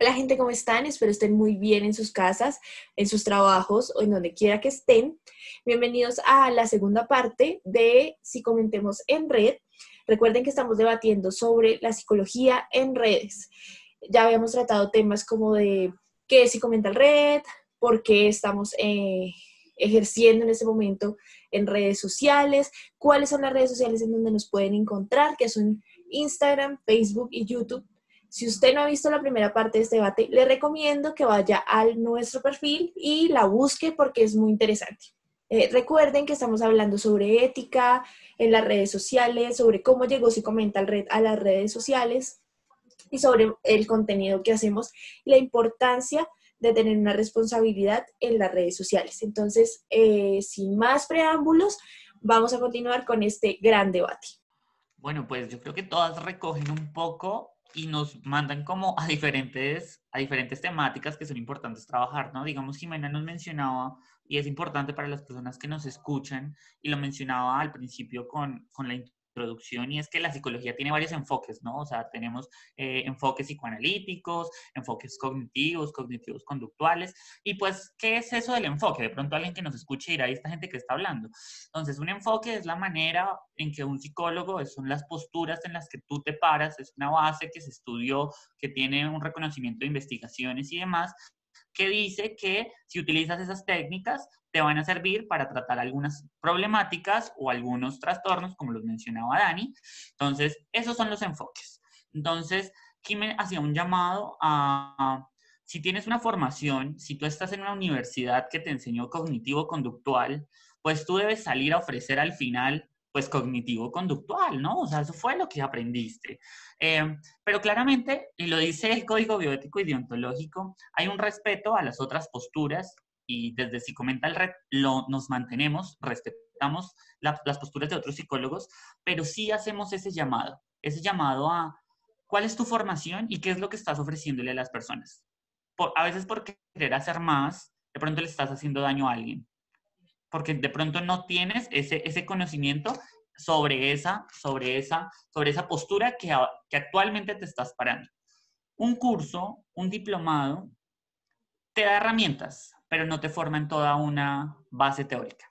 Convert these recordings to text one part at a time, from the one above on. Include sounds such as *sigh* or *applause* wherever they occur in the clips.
Hola gente, ¿cómo están? Espero estén muy bien en sus casas, en sus trabajos o en donde quiera que estén. Bienvenidos a la segunda parte de Si comentemos en red. Recuerden que estamos debatiendo sobre la psicología en redes. Ya habíamos tratado temas como de qué es si comenta en red, por qué estamos eh, ejerciendo en este momento en redes sociales, cuáles son las redes sociales en donde nos pueden encontrar, que son Instagram, Facebook y YouTube si usted no ha visto la primera parte de este debate, le recomiendo que vaya a nuestro perfil y la busque porque es muy interesante. Eh, recuerden que estamos hablando sobre ética en las redes sociales, sobre cómo llegó si comenta red a las redes sociales y sobre el contenido que hacemos y la importancia de tener una responsabilidad en las redes sociales. Entonces, eh, sin más preámbulos, vamos a continuar con este gran debate. Bueno, pues yo creo que todas recogen un poco y nos mandan como a diferentes, a diferentes temáticas que son importantes trabajar, ¿no? Digamos, Jimena nos mencionaba, y es importante para las personas que nos escuchan, y lo mencionaba al principio con, con la introducción y es que la psicología tiene varios enfoques, ¿no? O sea, tenemos eh, enfoques psicoanalíticos, enfoques cognitivos, cognitivos conductuales, y pues, ¿qué es eso del enfoque? De pronto alguien que nos escuche dirá, ¿y esta gente que está hablando? Entonces, un enfoque es la manera en que un psicólogo, son las posturas en las que tú te paras, es una base que se estudió, que tiene un reconocimiento de investigaciones y demás, que dice que si utilizas esas técnicas, te van a servir para tratar algunas problemáticas o algunos trastornos, como los mencionaba Dani. Entonces, esos son los enfoques. Entonces, me hacía un llamado a, si tienes una formación, si tú estás en una universidad que te enseñó cognitivo-conductual, pues tú debes salir a ofrecer al final pues cognitivo-conductual, ¿no? O sea, eso fue lo que aprendiste. Eh, pero claramente, y lo dice el Código Bioético y Deontológico, hay un respeto a las otras posturas y desde Psicomental Red lo, nos mantenemos, respetamos las posturas de otros psicólogos, pero sí hacemos ese llamado, ese llamado a cuál es tu formación y qué es lo que estás ofreciéndole a las personas. Por, a veces por querer hacer más, de pronto le estás haciendo daño a alguien, porque de pronto no tienes ese, ese conocimiento sobre esa, sobre esa, sobre esa postura que, que actualmente te estás parando. Un curso, un diplomado, te da herramientas, pero no te forma en toda una base teórica,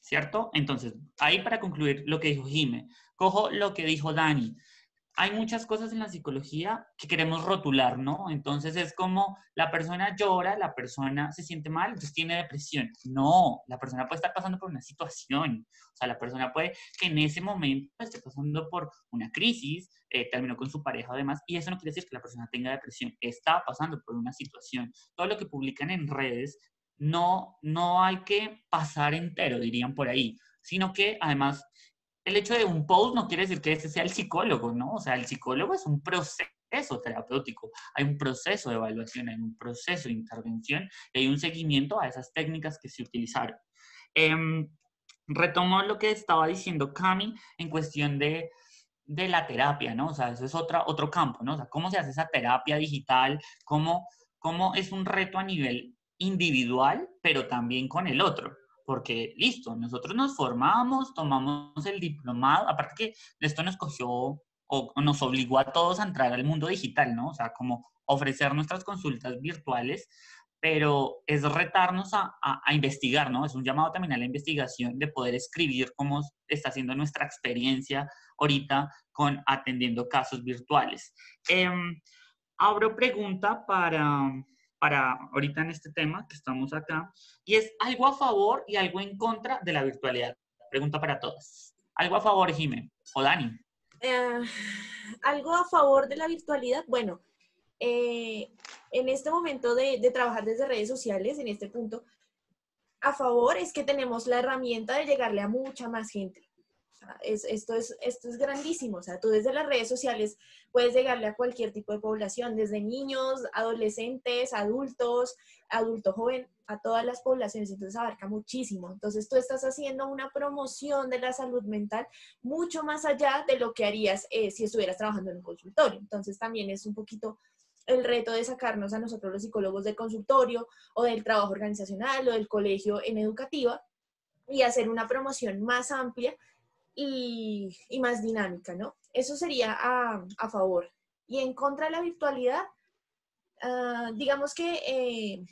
¿cierto? Entonces, ahí para concluir lo que dijo Jime, cojo lo que dijo Dani. Hay muchas cosas en la psicología que queremos rotular, ¿no? Entonces es como la persona llora, la persona se siente mal, entonces tiene depresión. No, la persona puede estar pasando por una situación. O sea, la persona puede que en ese momento esté pasando por una crisis, eh, terminó con su pareja además, y eso no quiere decir que la persona tenga depresión, está pasando por una situación. Todo lo que publican en redes no, no hay que pasar entero, dirían por ahí, sino que además el hecho de un post no quiere decir que ese sea el psicólogo, ¿no? O sea, el psicólogo es un proceso terapéutico, hay un proceso de evaluación, hay un proceso de intervención y hay un seguimiento a esas técnicas que se utilizaron. Em, retomo lo que estaba diciendo Cami en cuestión de, de, la terapia, ¿no? O sea, eso es otra, otro campo, ¿no? O sea, cómo se hace esa terapia digital, cómo, cómo es un reto a nivel individual, pero también con el otro. Porque, listo, nosotros nos formamos, tomamos el diplomado, aparte que esto nos cogió o nos obligó a todos a entrar al mundo digital, ¿no? O sea, como ofrecer nuestras consultas virtuales, pero es retarnos a, a, investigar, ¿no? Es un llamado también a la investigación de poder escribir cómo está siendo nuestra experiencia ahorita con atendiendo casos virtuales. Em, abro pregunta para, para ahorita en este tema que estamos acá, y es algo a favor y algo en contra de la virtualidad. Pregunta para todas. ¿Algo a favor, Jimé? ¿O Dani? Eh, algo a favor de la virtualidad, bueno, eh, en este momento de, de trabajar desde redes sociales, en este punto, a favor es que tenemos la herramienta de llegarle a mucha más gente esto, es, esto es grandísimo. O sea, tú desde las redes sociales puedes llegarle a cualquier tipo de población, desde niños, adolescentes, adultos, adulto joven, a todas las poblaciones. Entonces abarca muchísimo. Entonces tú estás haciendo una promoción de la salud mental mucho más allá de lo que harías eh, si estuvieras trabajando en un consultorio. Entonces también es un poquito el reto de sacarnos a nosotros los psicólogos del consultorio o del trabajo organizacional o del colegio en educativa y hacer una promoción más amplia y, más dinámica, ¿no? Eso sería a, favor. Y en contra de la virtualidad, ah, digamos que, eh,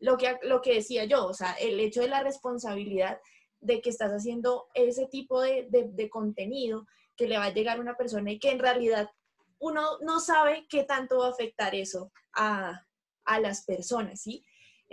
lo que lo que decía yo, o sea, el hecho de la responsabilidad de que estás haciendo ese tipo de, de contenido que le va a llegar a una persona y que en realidad uno no sabe qué tanto va a afectar eso a, a las personas, ¿sí?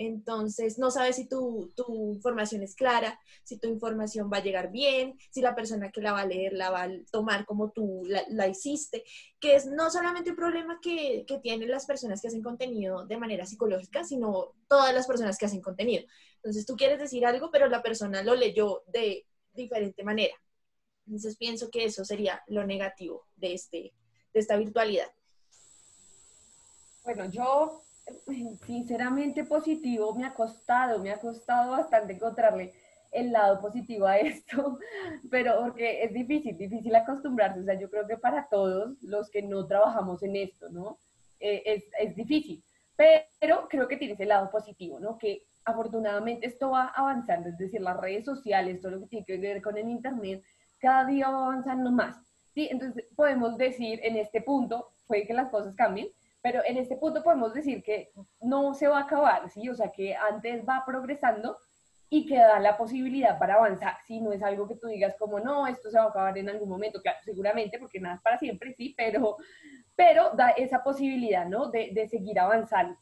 Entonces, no sabes si tu, tu, información es clara, si tu información va a llegar bien, si la persona que la va a leer la va a tomar como tú la, hiciste, que es no solamente un problema que, que, tienen las personas que hacen contenido de manera psicológica, sino todas las personas que hacen contenido. Entonces, tú quieres decir algo, pero la persona lo leyó de diferente manera. Entonces, pienso que eso sería lo negativo de, este, de esta virtualidad. Bueno, yo *laughs* sinceramente positivo me ha costado, me ha costado bastante encontrarle el lado positivo a esto, *laughs* pero porque es difícil, difícil acostumbrarse, o sea, yo creo que para todos los que no trabajamos en esto, ¿no? Eh, es, es, difícil, pero creo que tiene ese lado positivo, ¿no? Que afortunadamente esto va avanzando, es decir, las redes sociales, todo lo que tiene que ver con el Internet, cada día va avanzando más, ¿sí? Entonces podemos decir en este punto, puede que las cosas cambien, pero en este punto podemos decir que no se va a acabar, ¿sí? O sea, que antes va progresando y que da la posibilidad para avanzar, ¿sí? No es algo que tú digas como, no, esto se va a acabar en algún momento, claro, seguramente, porque nada es para siempre, sí, pero, pero da esa posibilidad, ¿no? De, de seguir avanzando.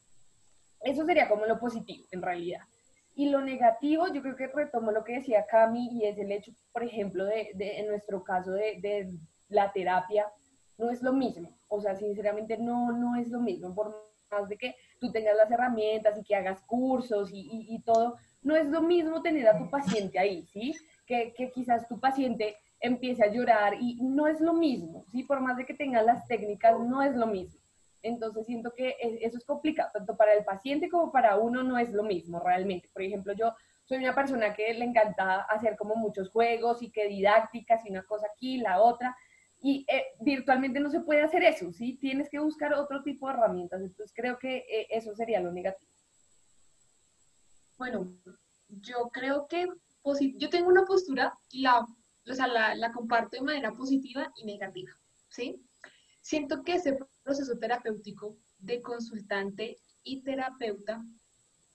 Eso sería como lo positivo, en realidad. Y lo negativo, yo creo que retomo lo que decía Cami, y es el hecho, por ejemplo, de, de en nuestro caso de, de la terapia, no es lo mismo. O sea, sinceramente no, no es lo mismo. Por más de que tú tengas las herramientas y que hagas cursos y, y, todo, no es lo mismo tener a tu paciente ahí, ¿sí? Que, que, quizás tu paciente empiece a llorar y no es lo mismo, ¿sí? Por más de que tengas las técnicas, no es lo mismo. Entonces siento que eso es complicado, tanto para el paciente como para uno no es lo mismo realmente. Por ejemplo, yo soy una persona que le encanta hacer como muchos juegos y que didácticas y una cosa aquí, la otra, y eh, virtualmente no se puede hacer eso, ¿sí? Tienes que buscar otro tipo de herramientas. Entonces creo que eh, eso sería lo negativo. Bueno, yo creo que yo tengo una postura, la, o sea, la, la comparto de manera positiva y negativa, ¿sí? Siento que ese proceso terapéutico de consultante y terapeuta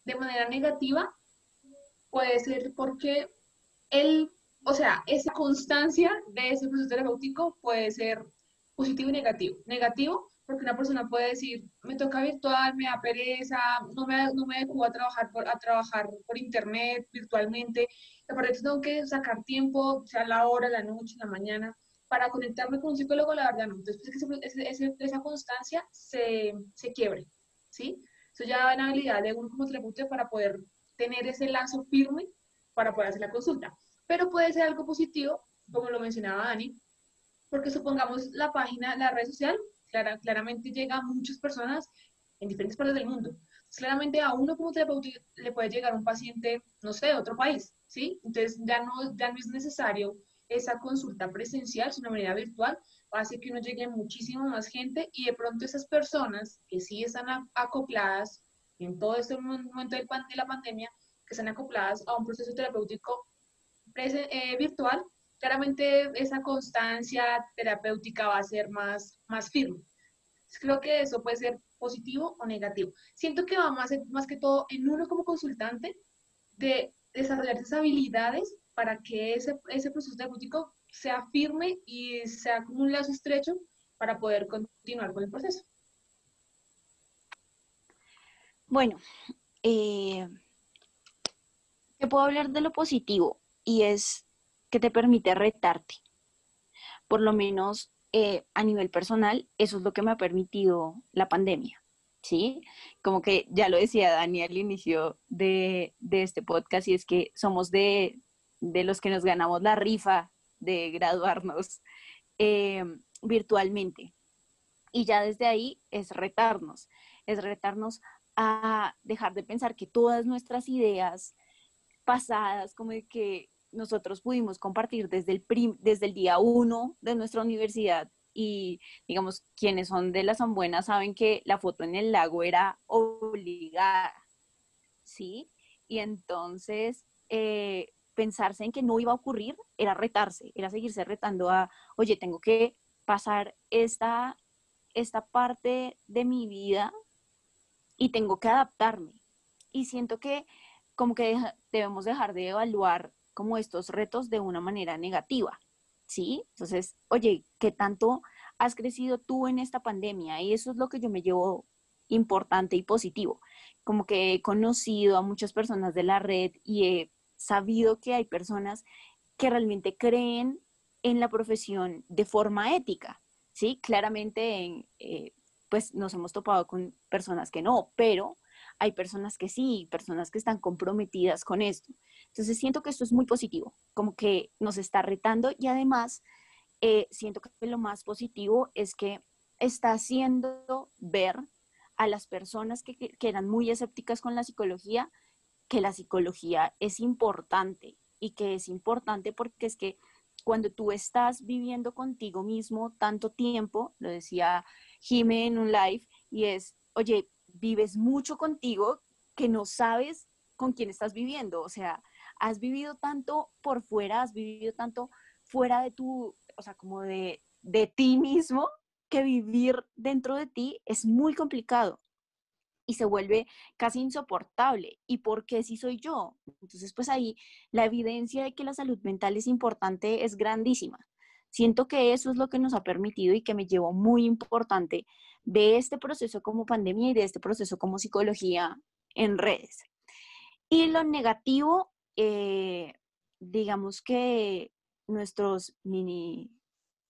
de manera negativa puede ser porque él o sea, esa constancia de ese proceso terapéutico puede ser positivo y negativo. Negativo porque una persona puede decir, me toca virtual, me da pereza, no me, no me a trabajar, por, a trabajar por internet, virtualmente, aparte tengo que sacar tiempo, sea la hora, la noche, la mañana, para conectarme con un psicólogo, la verdad no. Entonces, que esa constancia se, se quiebre, ¿sí? Eso ya da la habilidad de uno como terapeuta para poder tener ese lazo firme para poder hacer la consulta pero puede ser algo positivo, como lo mencionaba Dani, porque supongamos la página, la red social, claramente llega a muchas personas en diferentes partes del mundo. Claramente a uno como terapeuta le puede llegar un paciente, no sé, de otro país, ¿sí? Entonces ya no, ya no es necesario esa consulta presencial, sino de manera virtual, hace que uno llegue a muchísimo más gente y de pronto esas personas que sí están acopladas en todo este momento de la pandemia, que están acopladas a un proceso terapéutico eh, virtual, claramente esa constancia terapéutica va a ser más, más firme. Creo que eso puede ser positivo o negativo. Siento que va más, más que todo en uno como consultante de desarrollar esas habilidades para que ese, ese proceso terapéutico sea firme y sea como un lazo estrecho para poder continuar con el proceso. Bueno, eh, te puedo hablar de lo positivo y es que te permite retarte. Por lo menos eh, a nivel personal, eso es lo que me ha permitido la pandemia, ¿sí? Como que ya lo decía Dani al inicio de, este podcast, y es que somos de, los que nos ganamos la rifa de graduarnos eh, virtualmente. Y ya desde ahí es retarnos, es retarnos a dejar de pensar que todas nuestras ideas pasadas, como de que nosotros pudimos compartir desde el, desde el día uno de nuestra universidad y digamos, quienes son de la San Buena saben que la foto en el lago era obligada, ¿sí? Y entonces eh, pensarse en que no iba a ocurrir era retarse, era seguirse retando a, oye, tengo que pasar esta, esta parte de mi vida y tengo que adaptarme. Y siento que como que debemos dejar de evaluar como estos retos de una manera negativa, ¿sí? Entonces, oye, ¿qué tanto has crecido tú en esta pandemia? Y eso es lo que yo me llevo importante y positivo. Como que he conocido a muchas personas de la red y he sabido que hay personas que realmente creen en la profesión de forma ética, ¿sí? Claramente, eh, pues nos hemos topado con personas que no, pero hay personas que sí, personas que están comprometidas con esto. Entonces siento que esto es muy positivo, como que nos está retando y además eh, siento que lo más positivo es que está haciendo ver a las personas que, que eran muy escépticas con la psicología que la psicología es importante y que es importante porque es que cuando tú estás viviendo contigo mismo tanto tiempo, lo decía Jime en un live, y es, oye, vives mucho contigo que no sabes con quién estás viviendo, o sea, has vivido tanto por fuera, has vivido tanto fuera de tu, o sea, como de, de ti mismo, que vivir dentro de ti es muy complicado y se vuelve casi insoportable. ¿Y por qué si soy yo? Entonces, pues ahí la evidencia de que la salud mental es importante es grandísima. Siento que eso es lo que nos ha permitido y que me llevó muy importante de este proceso como pandemia y de este proceso como psicología en redes. Y lo negativo, eh, digamos que nuestros mini,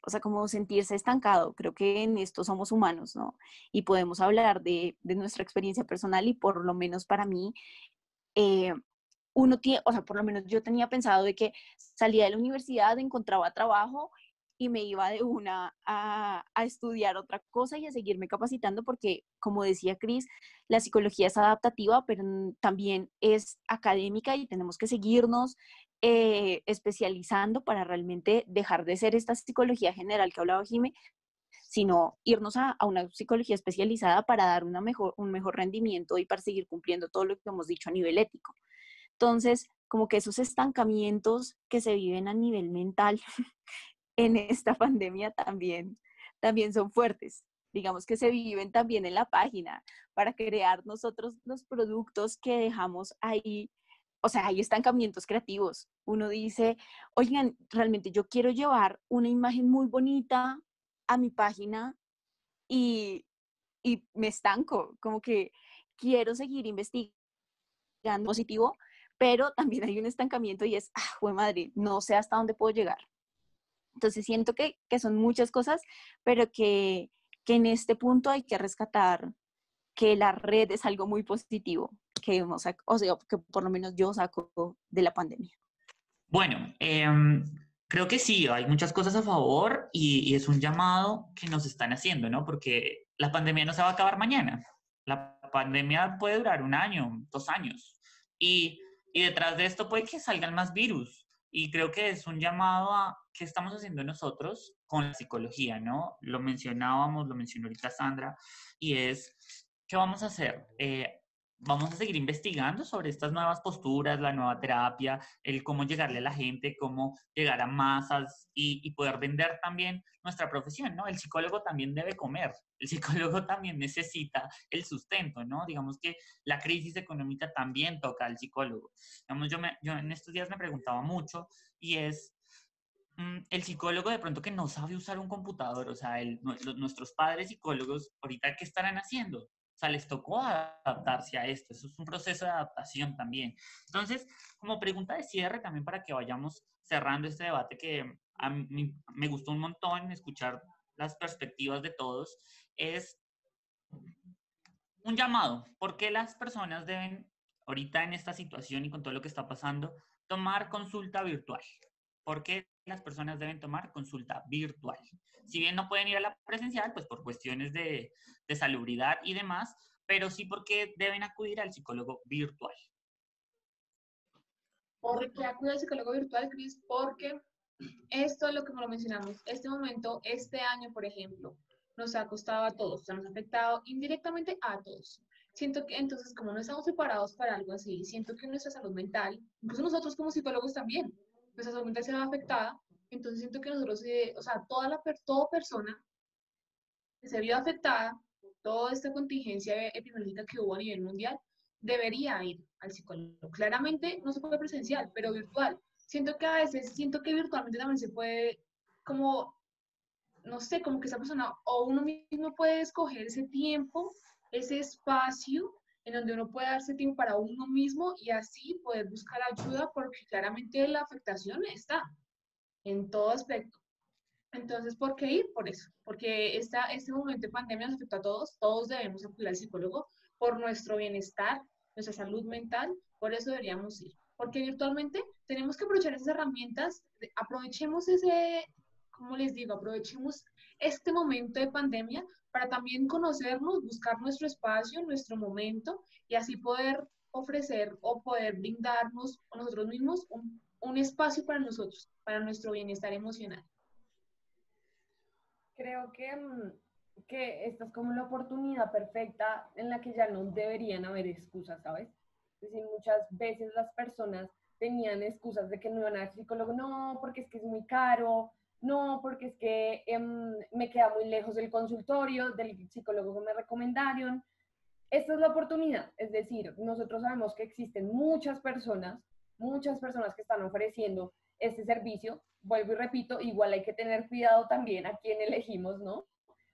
o sea, como sentirse estancado, creo que en esto somos humanos, ¿no? Y podemos hablar de, nuestra experiencia personal y por lo menos para mí, eh, uno tiene, o sea, por lo menos yo tenía pensado de que salía de la universidad, encontraba trabajo y me iba de una a, estudiar otra cosa y a seguirme capacitando porque, como decía Cris, la psicología es adaptativa, pero también es académica y tenemos que seguirnos eh, especializando para realmente dejar de ser esta psicología general que hablaba Jime, sino irnos a, una psicología especializada para dar una mejor, un mejor rendimiento y para seguir cumpliendo todo lo que hemos dicho a nivel ético. Entonces, como que esos estancamientos que se viven a nivel mental *laughs* en esta *laughs* pandemia también, también son fuertes. Digamos que se viven también en la página para crear nosotros los productos que dejamos ahí. O sea, hay estancamientos creativos. Uno dice, oigan, realmente yo quiero llevar una imagen muy bonita a mi página y, y me estanco, como que quiero seguir investigando positivo, pero también hay un estancamiento y es, ah, madre, no sé hasta dónde puedo llegar. Entonces siento que, son muchas cosas, pero que, en este punto hay que rescatar que la red es algo muy positivo, que, o sea, que por lo menos yo saco de la pandemia. Bueno, em, creo que sí, hay muchas cosas a favor y, es un llamado que nos están haciendo, ¿no? Porque la pandemia no se va a acabar mañana. La pandemia puede durar un año, dos años. Y, y detrás de esto puede que salgan más virus. Y creo que es un llamado a qué estamos haciendo nosotros con la psicología, ¿no? Lo mencionábamos, lo mencionó ahorita Sandra, y es, ¿qué vamos a hacer? Eh, vamos a seguir investigando sobre estas nuevas posturas, la nueva terapia, el cómo llegarle a la gente, cómo llegar a masas y, poder vender también nuestra profesión, ¿no? El psicólogo también debe comer, el psicólogo *laughs* también necesita el sustento, ¿no? Digamos que la crisis económica también toca al psicólogo. Digamos, yo, me, yo en estos días me preguntaba mucho y es, el psicólogo de pronto que no sabe usar un computador, o sea, nuestros padres psicólogos, ahorita, ¿qué estarán haciendo? O sea, les tocó adaptarse a esto. Eso es un proceso de adaptación también. Entonces, como pregunta de cierre también para que vayamos cerrando este debate que a mí me gustó un montón escuchar las perspectivas de todos, es un llamado. ¿Por qué las personas deben, ahorita en esta situación y con todo lo que está pasando, tomar consulta virtual? ¿Por qué las personas deben tomar consulta virtual? Si bien no pueden ir a la presencial, pues por cuestiones de, de salubridad y demás, pero sí porque deben acudir al psicólogo virtual. ¿Por qué acudir al psicólogo virtual, Cris? Porque esto es lo que lo mencionamos. Este momento, este año, por ejemplo, nos ha costado a todos, nos ha afectado indirectamente a todos. Siento que entonces, como no estamos preparados para algo así, siento que nuestra salud mental, incluso nosotros como psicólogos también, nuestra salud mental se ve afectada, entonces siento que nosotros, eh, o sea, toda la toda persona que se vio afectada toda esta contingencia epidemiológica que hubo a nivel mundial, debería ir al psicólogo. Claramente no se puede presencial, pero virtual. Siento que a veces, siento que virtualmente también se puede, como, no sé, como que esa persona o uno mismo puede escoger ese tiempo, ese espacio en donde uno puede darse tiempo para uno mismo y así poder buscar ayuda porque claramente la afectación está en todo aspecto. Entonces, ¿por qué ir? Por eso, porque esta, este momento de pandemia nos afecta a todos, todos debemos acudir al psicólogo por nuestro bienestar, nuestra salud mental, por eso deberíamos ir. Porque virtualmente tenemos que aprovechar esas herramientas, aprovechemos ese, como les digo, aprovechemos este momento de pandemia para también conocernos, buscar nuestro espacio, nuestro momento y así poder ofrecer o poder brindarnos a nosotros mismos un, un espacio para nosotros, para nuestro bienestar emocional. Creo que, mm, que esta es como la oportunidad perfecta en la que ya no deberían haber excusas, ¿sabes? Es decir, muchas veces las personas tenían excusas de que no iban a ver psicólogo, no, porque es que es muy caro, no, porque es que em, me queda muy lejos del consultorio, del psicólogo que me recomendaron. Esta es la oportunidad, es decir, nosotros sabemos que existen muchas personas, muchas personas que están ofreciendo este servicio. Vuelvo y repito, igual hay que tener cuidado también a quién elegimos, ¿no?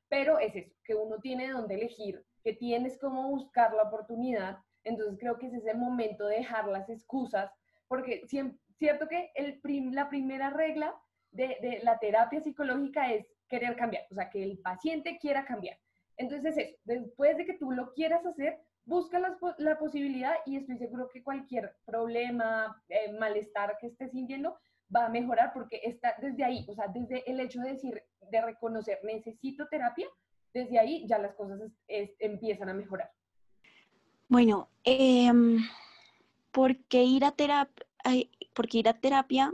Pero es eso, que uno tiene donde elegir, que tienes cómo buscar la oportunidad. Entonces creo que es ese momento de dejar las excusas, porque cierto que el la primera regla de, la terapia psicológica es querer cambiar, o sea, que el paciente quiera cambiar. Entonces, eso, después de que tú lo quieras hacer, busca la, posibilidad y estoy seguro que cualquier problema, eh, malestar que estés sintiendo va a mejorar porque está desde ahí, o sea, desde el hecho de decir, de reconocer, necesito terapia, desde ahí ya las cosas empiezan a mejorar. Bueno, em, ¿por qué ir a terapia? Porque ir a terapia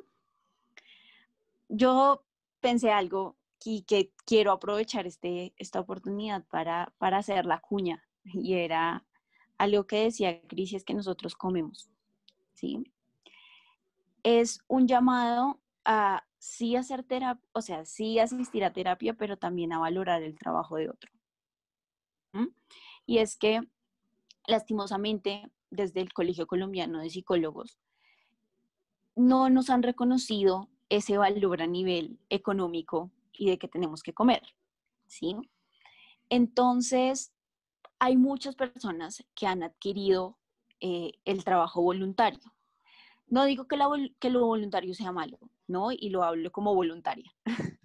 yo pensé algo y que quiero aprovechar este, esta oportunidad para, para hacer la cuña y era algo que decía Cris es que nosotros comemos, ¿sí? Es un llamado a sí hacer terapia, o sea, sí asistir a terapia, pero también a valorar el trabajo de otro. Y es que, lastimosamente, desde el Colegio Colombiano de Psicólogos, no nos han reconocido ese valor a nivel económico y de que tenemos que comer, ¿sí? Entonces, hay muchas personas que han adquirido eh, el trabajo voluntario. No digo que, que lo voluntario sea malo, ¿no? Y lo hablo como voluntaria, *laughs*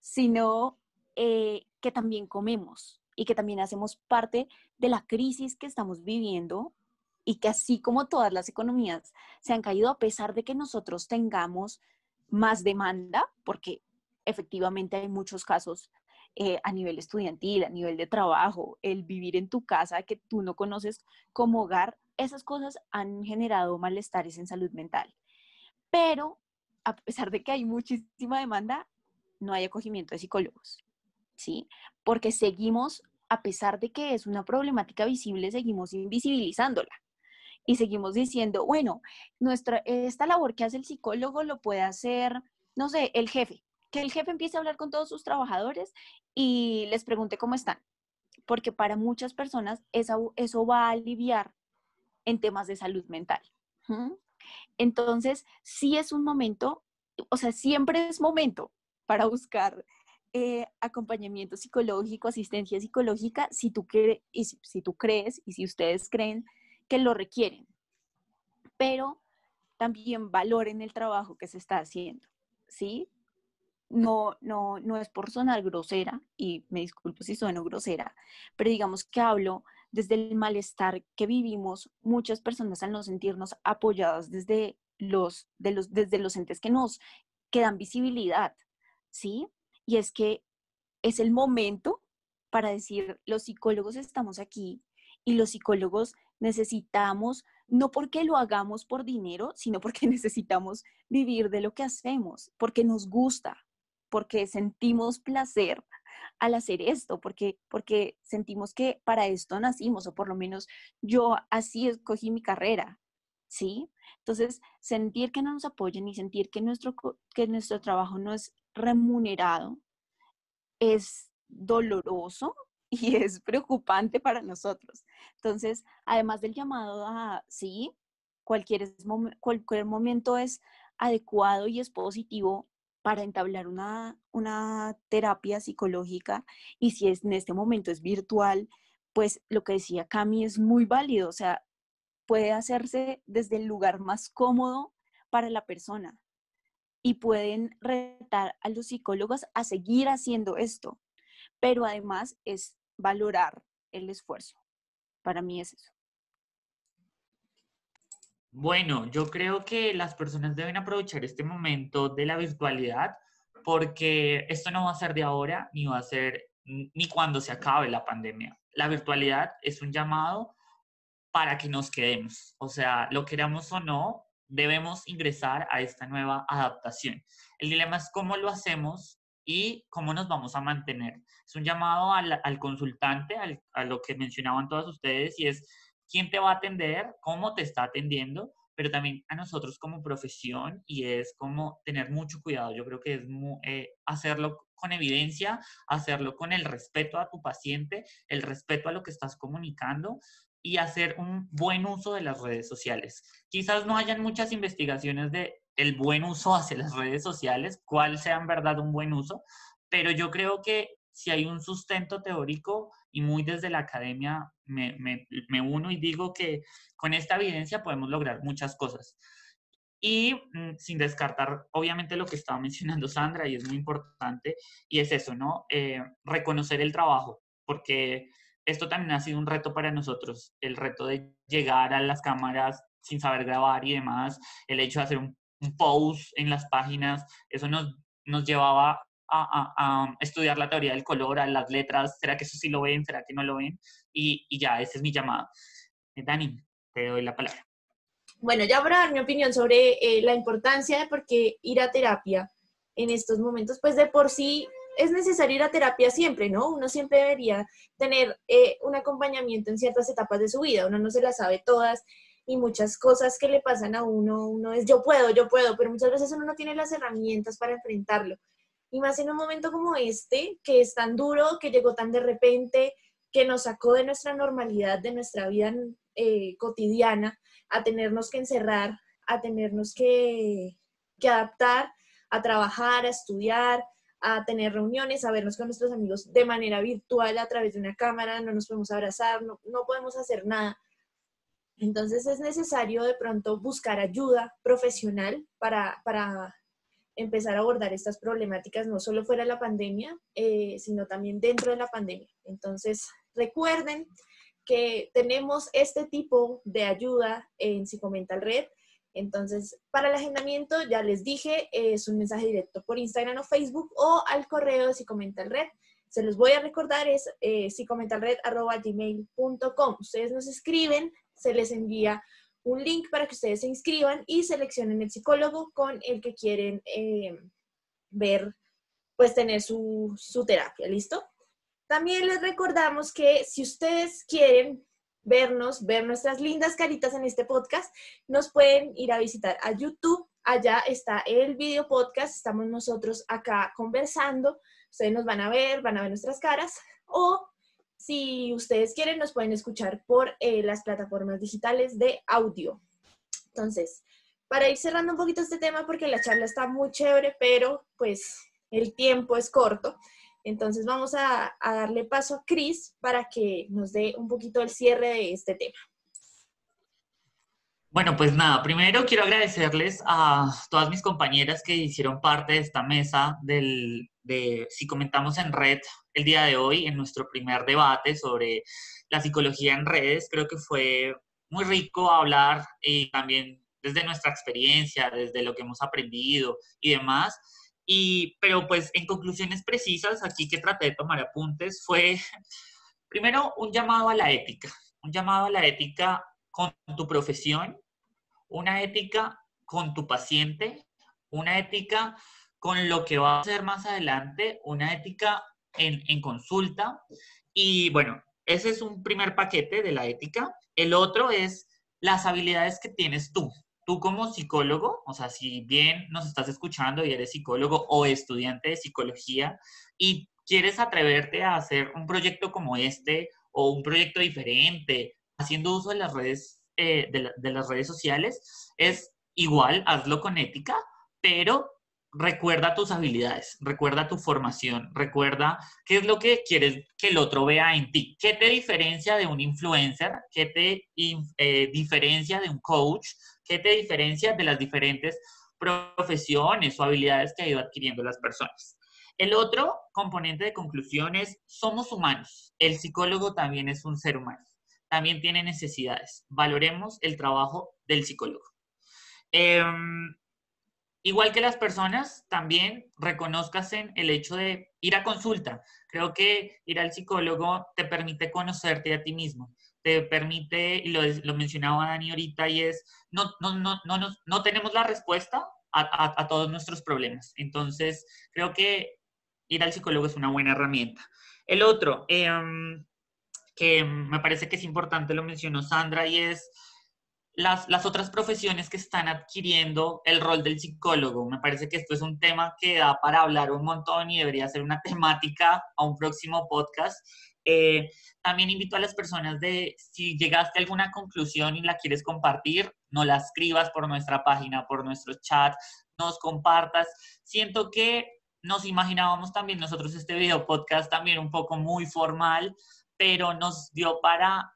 sino eh, que también comemos y que también hacemos parte de la crisis que estamos viviendo y que así como todas las economías se han caído a pesar de que nosotros tengamos más demanda, porque efectivamente hay muchos casos eh, a nivel estudiantil, a nivel de trabajo, el vivir en tu casa que tú no conoces como hogar, esas cosas han generado malestares en salud mental. Pero a pesar de que hay muchísima demanda, no hay acogimiento de psicólogos, ¿sí? Porque seguimos, a pesar de que es una problemática visible, seguimos invisibilizándola y seguimos diciendo, bueno, nuestra, esta labor que hace el psicólogo lo puede hacer, no sé, el jefe, que el jefe empiece a hablar con todos sus trabajadores y les pregunte cómo están, porque para muchas personas eso, va a aliviar en temas de salud mental. Entonces, sí es un momento, o sea, siempre es momento para buscar eh, acompañamiento psicológico, asistencia psicológica, si tú, y si tú crees y si ustedes creen que lo requieren, pero también valoren el trabajo que se está haciendo, ¿sí? No, no, no es por sonar grosera, y me disculpo si sueno grosera, pero digamos que hablo desde el malestar que vivimos muchas personas al no sentirnos apoyadas desde los, de los, desde los entes que nos que dan visibilidad, ¿sí? Y es que es el momento para decir, los psicólogos estamos aquí y los psicólogos necesitamos, no porque lo hagamos por dinero, sino porque *laughs* necesitamos vivir de lo que hacemos, porque nos gusta, porque sentimos placer al hacer esto, porque, porque sentimos que para esto nacimos, o por lo menos yo así escogí mi carrera, ¿sí? Entonces, sentir que no nos apoyan y sentir que nuestro, que nuestro trabajo no es remunerado es doloroso, y es preocupante para nosotros. Entonces, además del llamado a sí, cualquier, cualquier momento es adecuado y es positivo para entablar una, una terapia psicológica y si es, en este momento es virtual, pues lo que decía Cami es muy válido, o sea, puede hacerse desde el lugar más cómodo para la persona y pueden retar a los psicólogos a seguir haciendo esto, pero además es valorar el esfuerzo. Para mí es eso. Bueno, yo creo que las personas deben aprovechar este momento de la virtualidad porque esto no va a ser de ahora ni va a ser ni cuando se acabe la pandemia. La virtualidad es un llamado para que nos quedemos. O sea, lo queramos o no, debemos ingresar a esta nueva adaptación. El dilema es cómo lo hacemos y cómo nos vamos a mantener. Es un llamado al, consultante, a lo que mencionaban todas ustedes, y es quién te va a atender, cómo te está atendiendo, pero también a nosotros como profesión y es como tener mucho cuidado. Yo creo que es eh, hacerlo con evidencia, hacerlo con el respeto a tu paciente, el respeto a lo que estás comunicando y hacer un buen uso de las redes sociales. Quizás no hayan muchas investigaciones de el buen uso hacia las redes sociales, cuál sea en verdad un buen uso, pero yo creo que si hay un sustento teórico y muy desde la academia me, me, uno y digo que con esta evidencia podemos lograr muchas cosas. Y mm, sin descartar, obviamente, lo que estaba *laughs* mencionando Sandra, y es muy importante, y es eso, ¿no? Eh, reconocer el trabajo, porque esto también ha sido un reto para nosotros, el reto de llegar a las cámaras sin saber grabar y demás, el hecho de hacer un, un post en las páginas, eso nos, nos llevaba a, estudiar la teoría del color, a las letras, ¿será que eso sí lo ven? ¿Será que no lo ven? Y, y ya, ese es mi llamado. Eh, Dani, te doy la palabra. Bueno, ya para dar mi opinión sobre eh, la importancia de por qué ir a terapia en estos momentos, pues de por sí es necesario ir a terapia siempre, ¿no? Uno siempre debería tener eh, un acompañamiento en ciertas etapas de su vida, uno no se las sabe todas y muchas cosas que le pasan a uno, uno es yo puedo, yo puedo, pero muchas veces uno no tiene las herramientas para enfrentarlo. Y más en un momento como este, que es tan duro, que llegó tan de repente, que nos sacó de nuestra normalidad, de nuestra vida eh, cotidiana, a tenernos que encerrar, a tenernos que, que adaptar, a trabajar, a estudiar, a tener reuniones, a vernos con nuestros amigos de manera virtual a través de una cámara, no nos podemos abrazar, no, no podemos hacer nada. Entonces es necesario de pronto buscar ayuda profesional para, para empezar a abordar estas problemáticas, no solo fuera de la pandemia, eh, sino también dentro de la pandemia. Entonces, recuerden que tenemos este tipo de ayuda en Psicomental Red. Entonces, para el agendamiento, ya les dije, es un mensaje directo por Instagram o Facebook o al correo de Psicomental Red. Se los voy a recordar, es eh, psicomentalred.gmail.com. Ustedes nos escriben, se les envía un link para que ustedes se inscriban y seleccionen el psicólogo con el que quieren eh, ver, pues tener su, su terapia, ¿listo? También les recordamos que si ustedes quieren vernos, ver nuestras lindas caritas en este podcast, nos pueden ir a visitar a YouTube. Allá está el video podcast, estamos nosotros acá conversando. Ustedes nos van a ver, van a ver nuestras caras. O si ustedes quieren, nos pueden escuchar por eh, las plataformas digitales de audio. Entonces, para ir cerrando un poquito este tema, porque la charla está muy chévere, pero pues el tiempo es corto. Entonces vamos a, a darle paso a Cris para que nos dé un poquito el cierre de este tema. Bueno, pues nada, primero quiero agradecerles a todas mis compañeras que hicieron parte de esta mesa del, de Si comentamos en red el día de hoy, en nuestro primer debate sobre la psicología en redes. Creo que fue muy rico hablar y también desde nuestra experiencia, desde lo que hemos aprendido y demás. Y, pero pues en conclusiones precisas, aquí que traté de tomar apuntes, fue *laughs* primero un llamado a la ética, un llamado a la ética con tu profesión, una ética con tu paciente, una ética con lo que va a ser más adelante, una ética en, consulta. Y bueno, ese es un primer paquete de la ética. El otro es las habilidades que tienes tú. Tú como psicólogo, o sea, si bien nos estás escuchando y eres psicólogo o estudiante de psicología y quieres atreverte a hacer un proyecto como este o un proyecto diferente, haciendo uso de las redes, eh, de las redes sociales, es igual, hazlo con ética, pero recuerda tus habilidades, recuerda tu formación, recuerda qué es lo que quieres que el otro vea en ti, qué te diferencia de un influencer, qué te eh, diferencia de un coach, qué te diferencia de las diferentes profesiones o habilidades que ha ido adquiriendo las personas. El otro componente de conclusión es, somos humanos, el psicólogo también es un ser humano, también tiene necesidades, valoremos el trabajo del psicólogo. Em, igual que las personas, también reconozcas el hecho de ir a consulta. Creo que ir al psicólogo te permite conocerte a ti mismo, te permite, lo, lo mencionaba Dani ahorita, y es, no, no, no, no, no tenemos la respuesta a, todos nuestros problemas. Entonces, creo que ir al psicólogo es una buena herramienta. El otro, em, que me parece que es importante, lo mencionó Sandra, y es las, otras profesiones que están adquiriendo el rol del psicólogo. Me parece que esto es un tema que da para hablar un montón y debería ser una *laughs* temática a un próximo podcast. Eh, también invito a las personas de, si llegaste a alguna conclusión y la quieres compartir, no la escribas por nuestra página, por nuestro chat, nos compartas. Siento que nos imaginábamos también nosotros este video podcast también un poco muy formal, pero nos dio para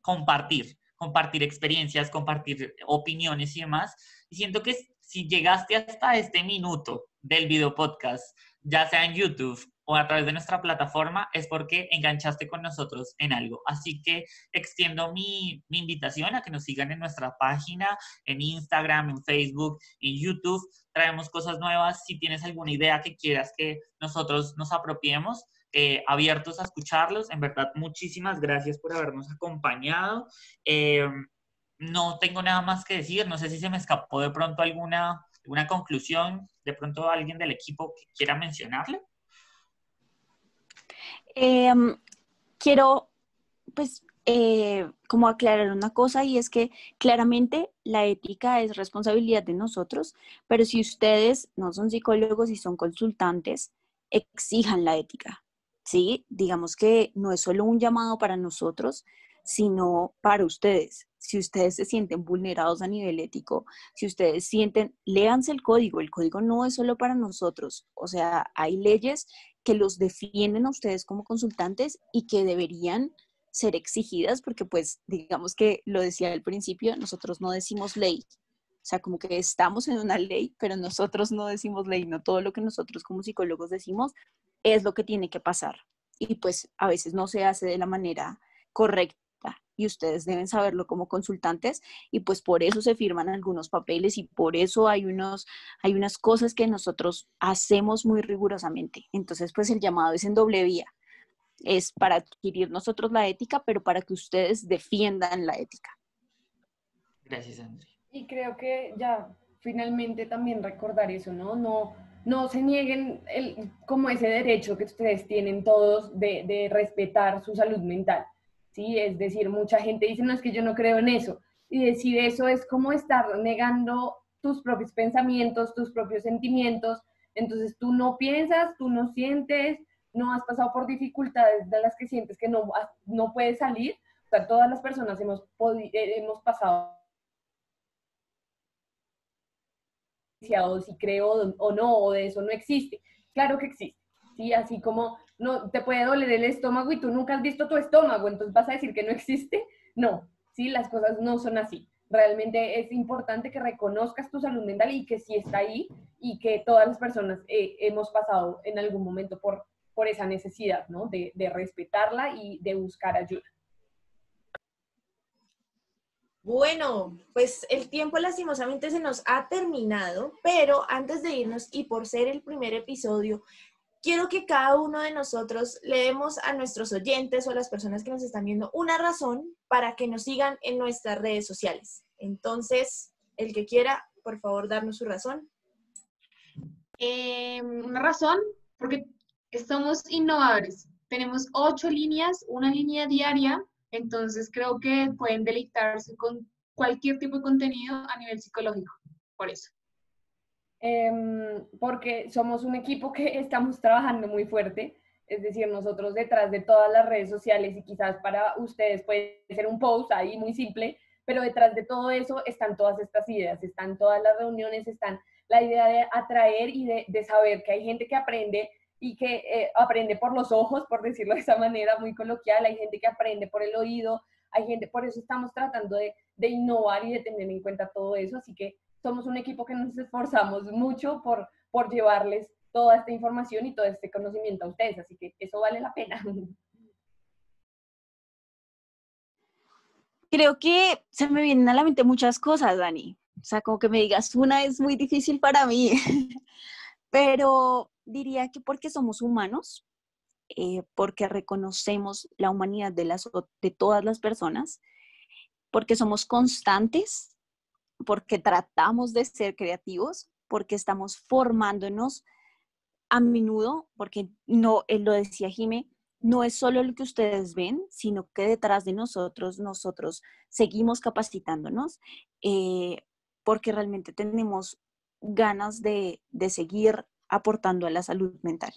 compartir compartir experiencias, compartir opiniones y demás. Y siento que si llegaste hasta este minuto del video podcast, ya sea en YouTube o a través de nuestra plataforma, es porque enganchaste con nosotros en algo. Así que extiendo mi, mi invitación a que nos sigan en nuestra página, en Instagram, en Facebook, en YouTube. Traemos cosas nuevas. Si tienes alguna idea que quieras que nosotros nos apropiemos, eh, abiertos a escucharlos. En verdad, muchísimas gracias por habernos acompañado. Eh, no tengo nada más que decir. No sé si se me escapó de pronto alguna, conclusión, de pronto alguien del equipo que quiera mencionarle. Em, quiero, pues, eh, como aclarar una cosa y es que claramente la ética es responsabilidad de nosotros, pero si ustedes no son psicólogos y son consultantes, exijan la ética. ¿Sí? Digamos que no es solo un llamado para nosotros, sino para ustedes. Si ustedes se sienten vulnerados a nivel ético, si ustedes sienten, léanse el código, el código no es solo para nosotros, o sea, hay leyes que los defienden a ustedes como consultantes y que deberían ser exigidas porque pues digamos que lo decía al principio, nosotros no decimos ley, o sea, como que estamos en una ley, pero nosotros no decimos ley, no todo lo que nosotros como psicólogos decimos es lo que tiene que pasar. Y pues a veces no se hace de la manera correcta y ustedes deben saberlo como consultantes y pues por eso se firman algunos papeles y por eso hay, unos, hay unas cosas que nosotros hacemos muy rigurosamente. Entonces pues el llamado es en doble vía. Es para adquirir nosotros la ética, pero para que ustedes defiendan la ética. Gracias, André. Y creo que ya finalmente también recordar eso, ¿no? No, no se nieguen el, como ese derecho que ustedes tienen todos de, de, respetar su salud mental, ¿sí? Es decir, mucha gente dice, no, es que yo no creo en eso. Y decir eso es como estar negando tus propios pensamientos, tus propios sentimientos. Entonces tú no piensas, tú no sientes, no has pasado por dificultades de las que sientes que no, no puedes salir. Todas las personas hemos, eh, hemos pasado si creo o no, o de eso no existe. Claro que existe, ¿sí? Así como no te puede doler el estómago y tú nunca has visto tu estómago, entonces vas a decir que no existe. No, ¿sí? Las cosas no son así. Realmente es importante que reconozcas tu salud mental y que sí está ahí y que todas las personas eh, hemos pasado en algún momento por, por esa necesidad, ¿no? De, de respetarla y de buscar ayuda. Bueno, pues el tiempo lastimosamente se nos ha terminado, pero antes de irnos y por ser el primer episodio, quiero que cada uno de nosotros le demos a nuestros oyentes o a las personas que nos están viendo una razón para que nos sigan en nuestras redes sociales. Entonces, el que quiera, por favor, darnos su razón. Em, una razón, porque somos innovadores. Tenemos ocho líneas, una línea diaria entonces creo que pueden deleitarse con cualquier tipo de contenido a nivel psicológico, por eso. Em, porque somos un equipo que *laughs* estamos trabajando muy fuerte. Es decir, nosotros detrás de todas las redes sociales y quizás para ustedes puede ser un post ahí muy simple, pero detrás de todo eso están todas estas ideas, están todas las reuniones, están la idea de atraer y de, saber que hay gente que aprende y que eh, aprende por los ojos, por decirlo de esa manera muy coloquial, hay gente que aprende por el oído, hay gente, por eso estamos tratando de, de innovar y de tener en cuenta todo eso, así que somos un equipo que nos esforzamos mucho por, por llevarles toda esta información y todo este conocimiento a ustedes, así que eso vale la pena. *laughs* Creo que se me vienen a la mente muchas cosas, Dani. O sea, como que me digas, una es muy difícil para mí, *laughs* pero diría que porque somos humanos, eh, porque reconocemos la humanidad de, las, de todas las personas, porque somos constantes, porque tratamos de ser creativos, porque estamos formándonos a menudo, porque no, él lo decía Jime, no es solo lo que ustedes ven, sino que detrás de nosotros, nosotros seguimos capacitándonos, eh, porque realmente tenemos ganas de, de seguir aportando a la salud mental.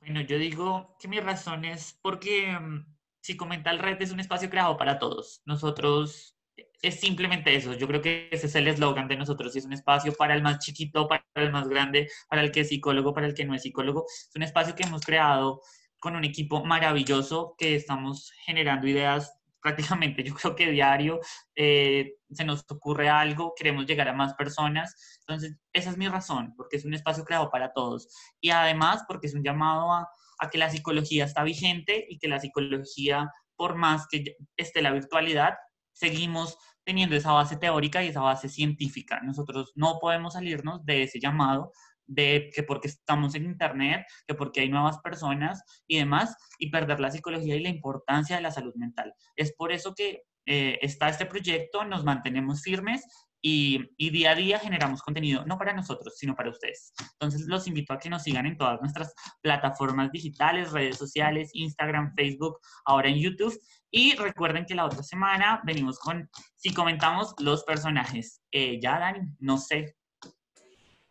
Bueno, yo digo que mi razón es porque mm, si comenta el Red es un espacio creado para todos. Nosotros es simplemente eso. Yo creo que ese es el eslogan de nosotros. es un espacio para el más chiquito, para el más grande, para el que es psicólogo, para el que no es psicólogo. Es un espacio que hemos creado con un equipo maravilloso que estamos generando ideas prácticamente, yo creo que diario eh, se nos ocurre algo, queremos llegar a más personas. Entonces, esa es mi razón, porque es un espacio creado para todos. Y además, porque es un llamado a, a que la psicología está vigente y que la psicología, por más que esté la virtualidad, seguimos teniendo esa base teórica y esa base científica. Nosotros no podemos salirnos de ese llamado de que porque estamos en Internet, que porque hay nuevas personas y demás, y perder la psicología y la importancia de la salud mental. Es por eso que eh, está este proyecto, nos mantenemos firmes y, y, día a día generamos contenido, no para nosotros, sino para ustedes. Entonces los invito a que nos sigan en todas nuestras plataformas digitales, redes sociales, Instagram, Facebook, ahora en YouTube. Y recuerden que la otra semana venimos con, si comentamos los personajes. Eh, ya, Dani, no sé.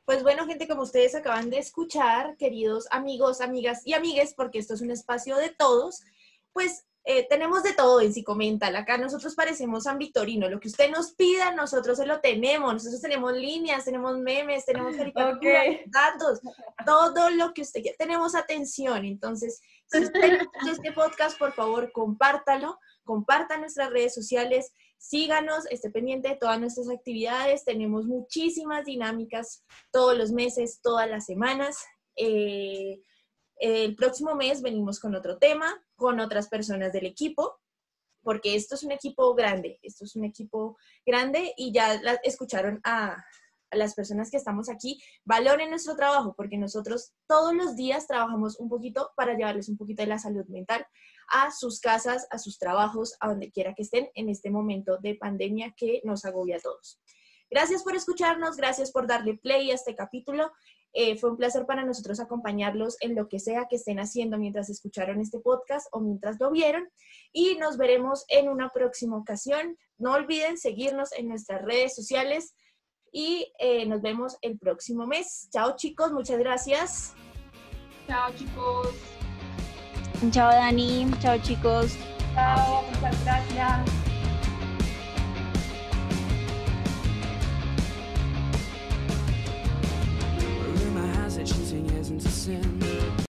Pues bueno, gente, como ustedes acaban de escuchar, queridos amigos, amigas y amigues, porque esto es un espacio de todos, pues eh, tenemos de todo en Psicomental. Acá nosotros parecemos San Victorino. Lo que usted nos pida, nosotros se lo tenemos. Nosotros tenemos líneas, tenemos memes, tenemos *laughs* datos, todo lo que usted quiera. Tenemos atención. Entonces, si usted *laughs* este podcast, por favor, compártalo. Comparta nuestras redes sociales. Síganos, esté pendiente de todas nuestras actividades. Tenemos muchísimas dinámicas todos los meses, todas las semanas. Eh, el próximo mes venimos con otro tema, con otras personas del equipo, porque esto es un equipo grande, esto es un equipo grande y ya escucharon a, las personas que estamos aquí, valoren nuestro trabajo, porque nosotros todos los días trabajamos un poquito para llevarles un poquito de la salud mental a sus casas, a sus trabajos, a donde quiera que estén en este momento de pandemia que nos agobia a todos. Gracias por escucharnos, gracias por darle play a este capítulo. Eh, fue un placer para nosotros acompañarlos en lo que sea que estén haciendo mientras escucharon este podcast o mientras lo vieron. Y nos veremos en una próxima ocasión. No olviden seguirnos en nuestras redes sociales y eh, nos vemos el próximo mes. Chao chicos, muchas gracias. Chao chicos. Chao Dani, chao chicos. Chao, muchas gracias. sin